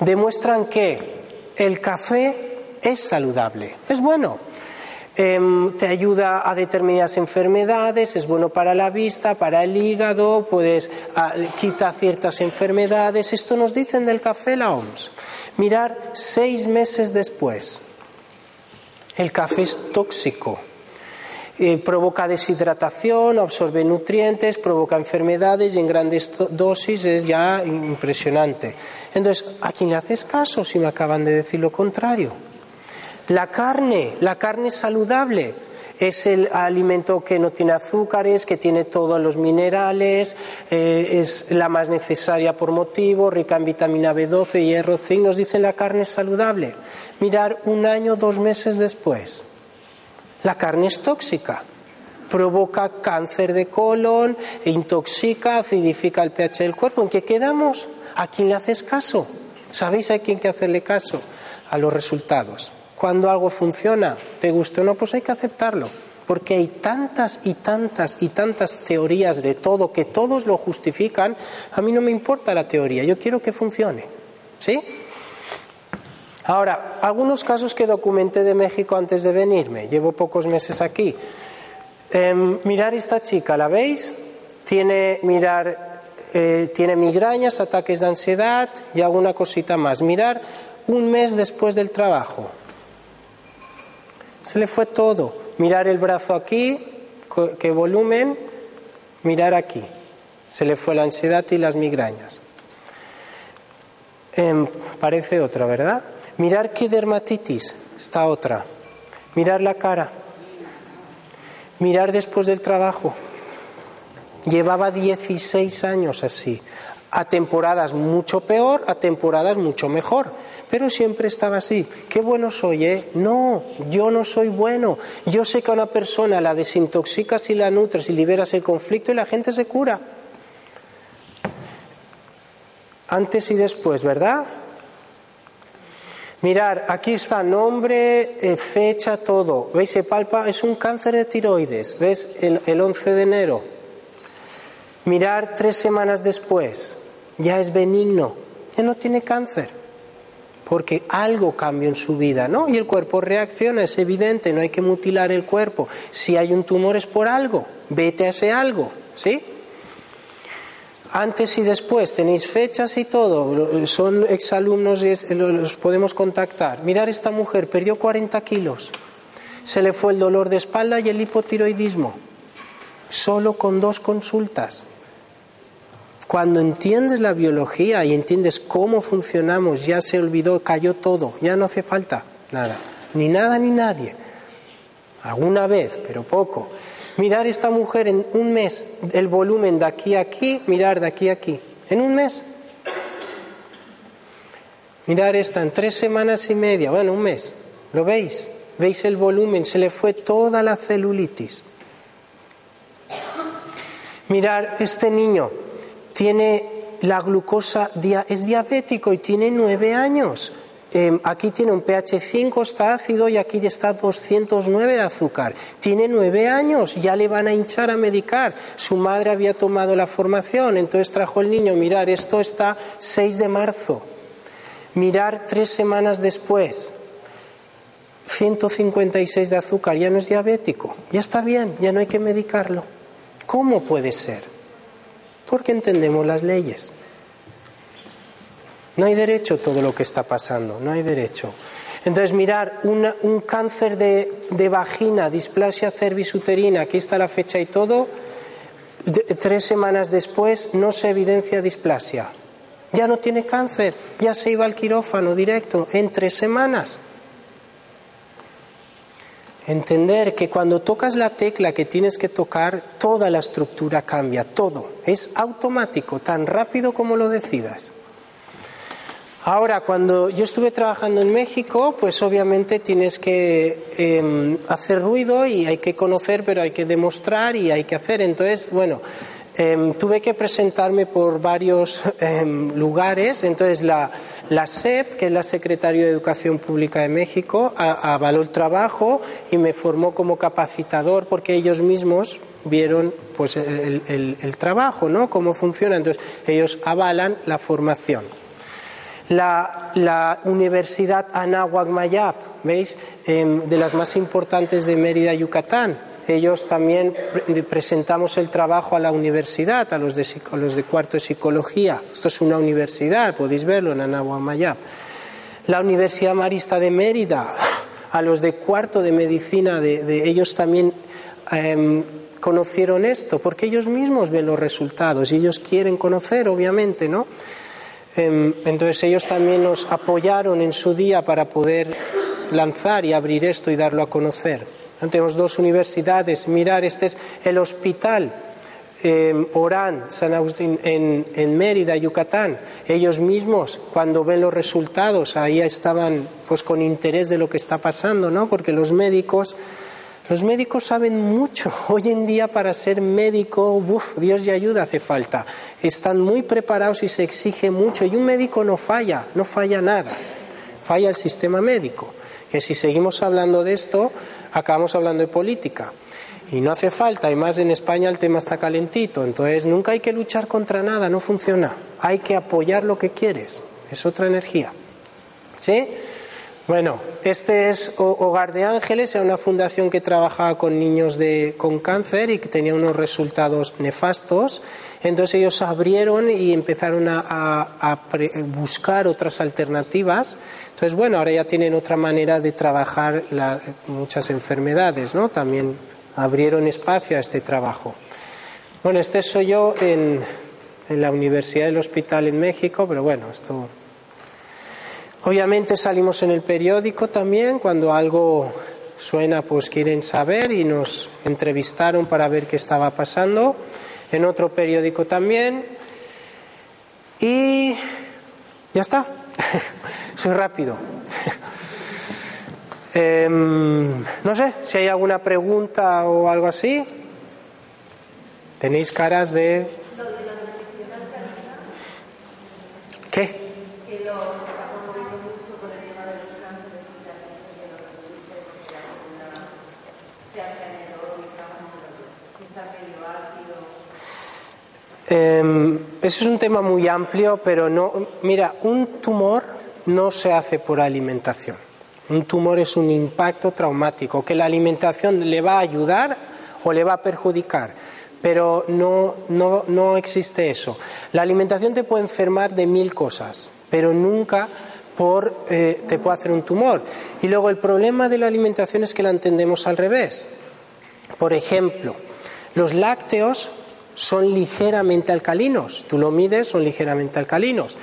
demuestran que el café es saludable, es bueno. Em, te ayuda a determinadas enfermedades, es bueno para la vista, para el hígado, puedes ah, quita ciertas enfermedades. Esto nos dicen del café la OMS. Mirar seis meses después. El café es tóxico. Eh, provoca deshidratación, absorbe nutrientes, provoca enfermedades y en grandes dosis es ya impresionante. Entonces, ¿a quién le haces caso si me acaban de decir lo contrario? La carne, la carne saludable es el alimento que no tiene azúcares, que tiene todos los minerales, eh, es la más necesaria por motivo, rica en vitamina B12, hierro, zinc. Nos dicen la carne es saludable. Mirar un año, dos meses después. La carne es tóxica. Provoca cáncer de colon, intoxica, acidifica el pH del cuerpo. ¿En qué quedamos? ¿A quién le haces caso? ¿Sabéis a quién que hacerle caso? A los resultados. Cuando algo funciona, te guste o no, pues hay que aceptarlo. Porque hay tantas y tantas y tantas teorías de todo que todos lo justifican. A mí no me importa la teoría, yo quiero que funcione. ¿Sí? Ahora, algunos casos que documenté de México antes de venirme. Llevo pocos meses aquí. Em, mirar esta chica, ¿la veis? Tiene, mirar, eh, tiene migrañas, ataques de ansiedad y alguna cosita más. Mirar un mes después del trabajo. Se le fue todo. Mirar el brazo aquí, qué volumen, mirar aquí. Se le fue la ansiedad y las migrañas. Em, parece otra, ¿verdad? Mirar qué dermatitis, está otra. Mirar la cara. Mirar después del trabajo. Llevaba 16 años así. A temporadas mucho peor, a temporadas mucho mejor pero siempre estaba así. Qué bueno soy, ¿eh? No, yo no soy bueno. Yo sé que a una persona la desintoxicas y la nutres y liberas el conflicto y la gente se cura. Antes y después, ¿verdad? Mirar, aquí está nombre, eh, fecha, todo. ¿Veis? Se palpa, es un cáncer de tiroides. ¿Ves? El, el 11 de enero. Mirar tres semanas después. Ya es benigno. Ya no tiene cáncer porque algo cambió en su vida, ¿no? Y el cuerpo reacciona, es evidente, no hay que mutilar el cuerpo. Si hay un tumor es por algo, vete a ese algo, ¿sí? Antes y después tenéis fechas y todo, son exalumnos y los podemos contactar. Mirar, esta mujer perdió 40 kilos, se le fue el dolor de espalda y el hipotiroidismo, solo con dos consultas. Cuando entiendes la biología y entiendes cómo funcionamos, ya se olvidó, cayó todo, ya no hace falta nada, ni nada ni nadie. Alguna vez, pero poco. Mirar esta mujer en un mes, el volumen de aquí a aquí, mirar de aquí a aquí, en un mes. Mirar esta en tres semanas y media, bueno, un mes. ¿Lo veis? ¿Veis el volumen? Se le fue toda la celulitis. Mirar este niño, tiene la glucosa, es diabético y tiene nueve años. Em, aquí tiene un pH 5, está ácido y aquí está 209 de azúcar. Tiene nueve años, ya le van a hinchar a medicar. Su madre había tomado la formación, entonces trajo el niño, mirar, esto está 6 de marzo. Mirar tres semanas después, 156 de azúcar, ya no es diabético, ya está bien, ya no hay que medicarlo. ¿Cómo puede ser? Porque entendemos las leyes. No hay derecho todo lo que está pasando, no hay derecho. Entonces, mirar un cáncer de, vagina, displasia cervisuterina, aquí está la fecha y todo, tres semanas después no se evidencia displasia. Ya no tiene cáncer, ya se iba al quirófano directo en tres semanas. Entender que cuando tocas la tecla que tienes que tocar, toda la estructura cambia, todo. Es automático, tan rápido como lo decidas. Ahora, cuando yo estuve trabajando en México, pues obviamente tienes que em, hacer ruido y hay que conocer, pero hay que demostrar y hay que hacer. Entonces, bueno, em, tuve que presentarme por varios em, lugares. Entonces, la, la SEP, que es la Secretaría de Educación Pública de México, avaló el trabajo y me formó como capacitador porque ellos mismos vieron pues el, el trabajo, ¿no? Cómo funciona. Entonces, ellos avalan la formación la, la Universidad Anáhuac Mayap, ¿veis? Em, de las más importantes de Mérida, Yucatán. Ellos también presentamos el trabajo a la universidad, a los de, cuarto de psicología. Esto es una universidad, podéis verlo en Anáhuac Mayap. La Universidad Marista de Mérida, a los de cuarto de medicina, de, ellos también em, conocieron esto, porque ellos mismos ven los resultados y ellos quieren conocer, obviamente, ¿no? Em, entonces ellos también nos apoyaron en su día para poder lanzar y abrir esto y darlo a conocer. Tenemos dos universidades. Mirar, este es el hospital eh, Orán, San Agustín, en, Mérida, Yucatán. Ellos mismos, cuando ven los resultados, ahí estaban pues con interés de lo que está pasando, ¿no? Porque los médicos los médicos saben mucho. Hoy en día para ser médico, uf, Dios y ayuda hace falta. Están muy preparados y se exige mucho. Y un médico no falla, no falla nada. Falla el sistema médico. Que si seguimos hablando de esto, acabamos hablando de política. Y no hace falta, y más en España el tema está calentito. Entonces nunca hay que luchar contra nada, no funciona. Hay que apoyar lo que quieres. Es otra energía. ¿Sí? Bueno, este es Hogar de Ángeles, es una fundación que trabajaba con niños de, con cáncer y que tenía unos resultados nefastos. Entonces ellos abrieron y empezaron a, buscar otras alternativas. Entonces, bueno, ahora ya tienen otra manera de trabajar muchas enfermedades, ¿no? También abrieron espacio a este trabajo. Bueno, este soy yo en, en la Universidad del Hospital en México, pero bueno, esto Obviamente salimos en el periódico también, cuando algo suena pues quieren saber y nos entrevistaron para ver qué estaba pasando, en otro periódico también y ya está, soy rápido. Em, no sé si hay alguna pregunta o algo así. Tenéis caras de... ¿Qué? Eh, ese es un tema muy amplio, pero no. Mira, un tumor no se hace por alimentación. Un tumor es un impacto traumático que la alimentación le va a ayudar o le va a perjudicar, pero no, no, no existe eso. La alimentación te puede enfermar de mil cosas, pero nunca por, eh, te puede hacer un tumor. Y luego el problema de la alimentación es que la entendemos al revés. Por ejemplo, los lácteos son ligeramente alcalinos. Tú lo mides, son ligeramente alcalinos.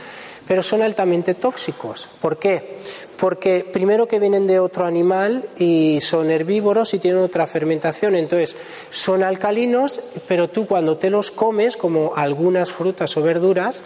Pero son altamente tóxicos. ¿Por qué? Porque primero que vienen de otro animal y son herbívoros y tienen otra fermentación. Entonces, son alcalinos, pero tú cuando te los comes, como algunas frutas o verduras,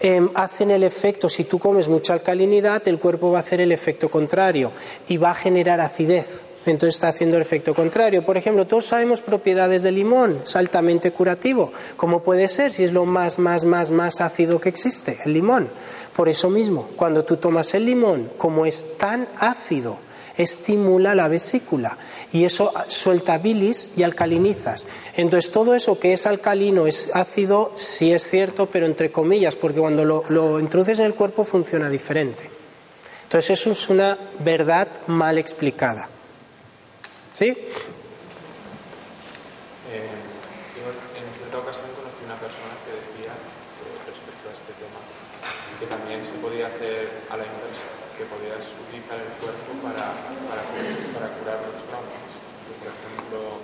em, hacen el efecto, si tú comes mucha alcalinidad, el cuerpo va a hacer el efecto contrario y va a generar acidez entonces está haciendo el efecto contrario. Por ejemplo, todos sabemos propiedades del limón, es altamente curativo. ¿Cómo puede ser si es lo más, más, más, más ácido que existe, el limón? Por eso mismo, cuando tú tomas el limón, como es tan ácido, estimula la vesícula y eso suelta bilis y alcalinizas. Entonces todo eso que es alcalino, es ácido, sí es cierto, pero entre comillas, porque cuando lo, lo introduces en el cuerpo funciona diferente. Entonces eso es una verdad mal explicada. ¿Sí? Eh, en cierta ocasión conocí una persona que decía respecto a este tema que también se podía hacer a la inversa, que podías utilizar el cuerpo para, para, para curar los traumas. Por ejemplo,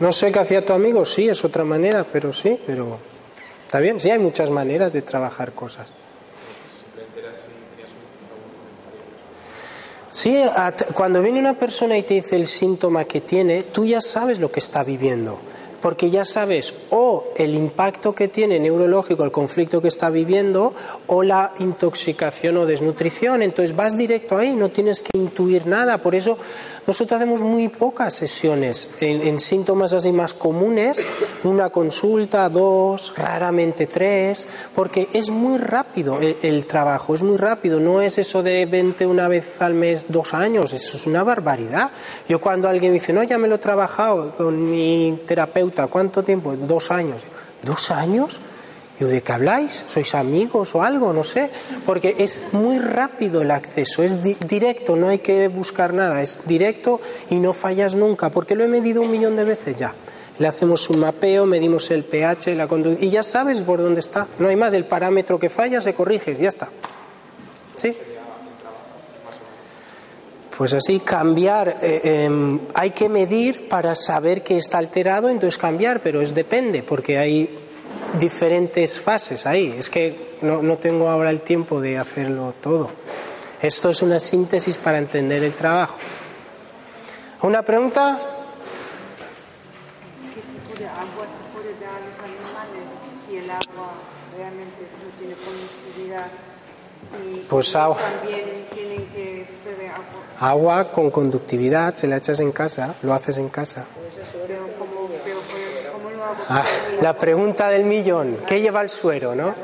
no sé qué hacía tu amigo, sí, es otra manera, pero sí, pero está bien, sí hay muchas maneras de trabajar cosas. Sí, cuando viene una persona y te dice el síntoma que tiene, tú ya sabes lo que está viviendo porque ya sabes o el impacto que tiene neurológico el conflicto que está viviendo o la intoxicación o desnutrición. Entonces vas directo ahí, no tienes que intuir nada. Por eso nosotros hacemos muy pocas sesiones en, síntomas así más comunes, una consulta, dos, raramente tres, porque es muy rápido el, trabajo, es muy rápido, no es eso de 20 una vez al mes, dos años, eso es una barbaridad. Yo cuando alguien me dice, no, ya me lo he trabajado con mi terapeuta, ¿cuánto tiempo? Dos años. ¿Dos años? ¿De qué habláis? ¿Sois amigos o algo? No sé. Porque es muy rápido el acceso, es directo, no hay que buscar nada, es directo y no fallas nunca, porque lo he medido un millón de veces ya. Le hacemos un mapeo, medimos el pH, la y ya sabes por dónde está. No hay más, el parámetro que falla se corrige, ya está. ¿Sí? Pues así, cambiar, eh, em, hay que medir para saber que está alterado, entonces cambiar, pero es depende, porque hay diferentes fases ahí. Es que no, no tengo ahora el tiempo de hacerlo todo. Esto es una síntesis para entender el trabajo. ¿Una pregunta? ¿Qué tipo de agua se puede dar a los animales si el agua realmente no tiene conductividad? Y pues agua. también tienen que beber agua. Agua con conductividad, se la echas en casa, lo haces en casa. Pero ¿cómo, pero ¿cómo lo hago? Ah, la pregunta del millón, ¿qué lleva el suero, no?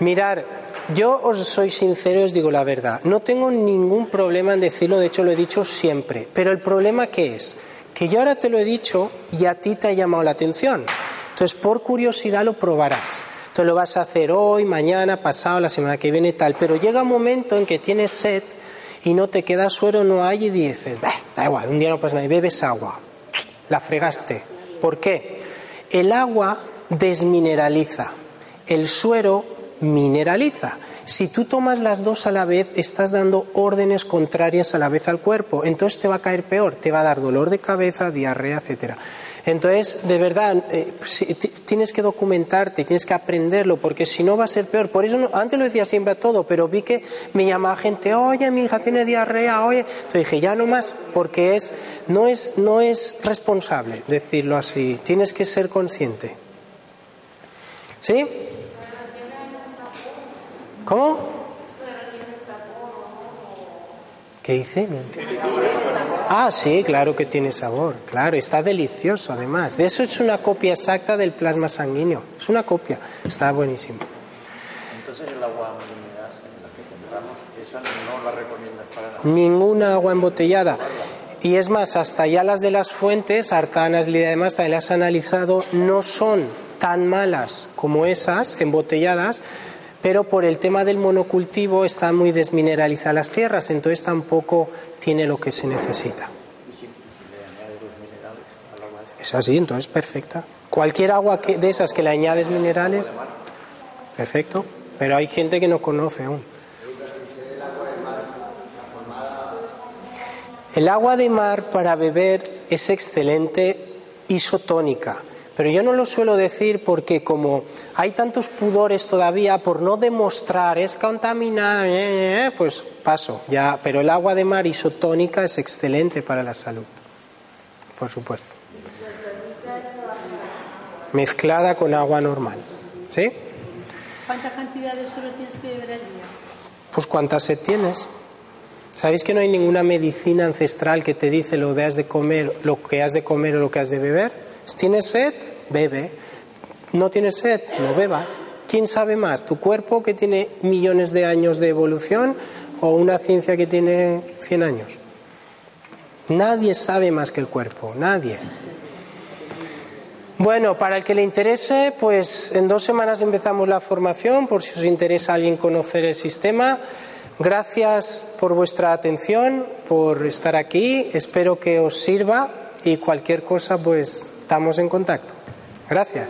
Mirar, yo os soy sincero y os digo la verdad, no tengo ningún problema en decirlo, de hecho lo he dicho siempre, pero el problema qué es? Que yo ahora te lo he dicho y a ti te ha llamado la atención. Entonces, por curiosidad lo probarás. Entonces lo vas a hacer hoy, mañana, pasado, la semana que viene, tal. Pero llega un momento en que tienes sed y no te queda suero, no hay, y dices, da igual, un día no pasa nada, y bebes agua. La fregaste. ¿Por qué? El agua desmineraliza, el suero mineraliza. Si tú tomas las dos a la vez, estás dando órdenes contrarias a la vez al cuerpo, entonces te va a caer peor, te va a dar dolor de cabeza, diarrea, etcétera. Entonces, de verdad, eh, tienes que documentarte, tienes que aprenderlo, porque si no va a ser peor. Por eso, antes lo decía siempre a todo, pero vi que me llamaba gente, oye, mi hija tiene diarrea, oye. Entonces dije, ya no más, porque es, no, es, no es responsable decirlo así, tienes que ser consciente. ¿Sí? ¿Cómo? ¿Qué dice? Ah, sí, claro que tiene sabor, claro, está delicioso además. De eso es una copia exacta del plasma sanguíneo, es una copia, está buenísimo. Entonces el agua mineral, la que compramos, esa no la recomiendas para nada. Ninguna agua embotellada. Y es más, hasta ya las de las fuentes, artanas, y demás, también las he analizado, no son tan malas como esas embotelladas, pero por el tema del monocultivo están muy desmineralizadas las tierras, entonces tampoco tiene lo que se necesita. Es así, entonces perfecta. Cualquier agua que, de esas que le añades minerales, perfecto, pero hay gente que no conoce aún. El agua de mar para beber es excelente isotónica pero yo no lo suelo decir porque como hay tantos pudores todavía por no demostrar es contaminada, eh, eh, eh, pues paso, ya, pero el agua de mar isotónica es excelente para la salud. Por supuesto. Mezclada con agua normal. ¿Sí? ¿Cuánta cantidad de suero tienes que beber al día? Pues cuántas sed tienes. ¿Sabéis que no hay ninguna medicina ancestral que te dice lo, de has de comer, lo que has de comer o lo que has de beber? Si tienes sed, bebe. No tienes sed, no bebas. ¿Quién sabe más? ¿Tu cuerpo que tiene millones de años de evolución o una ciencia que tiene 100 años? Nadie sabe más que el cuerpo, nadie. Bueno, para el que le interese, pues en dos semanas empezamos la formación, por si os interesa alguien conocer el sistema. Gracias por vuestra atención, por estar aquí. Espero que os sirva y cualquier cosa, pues estamos en contacto. Gracias.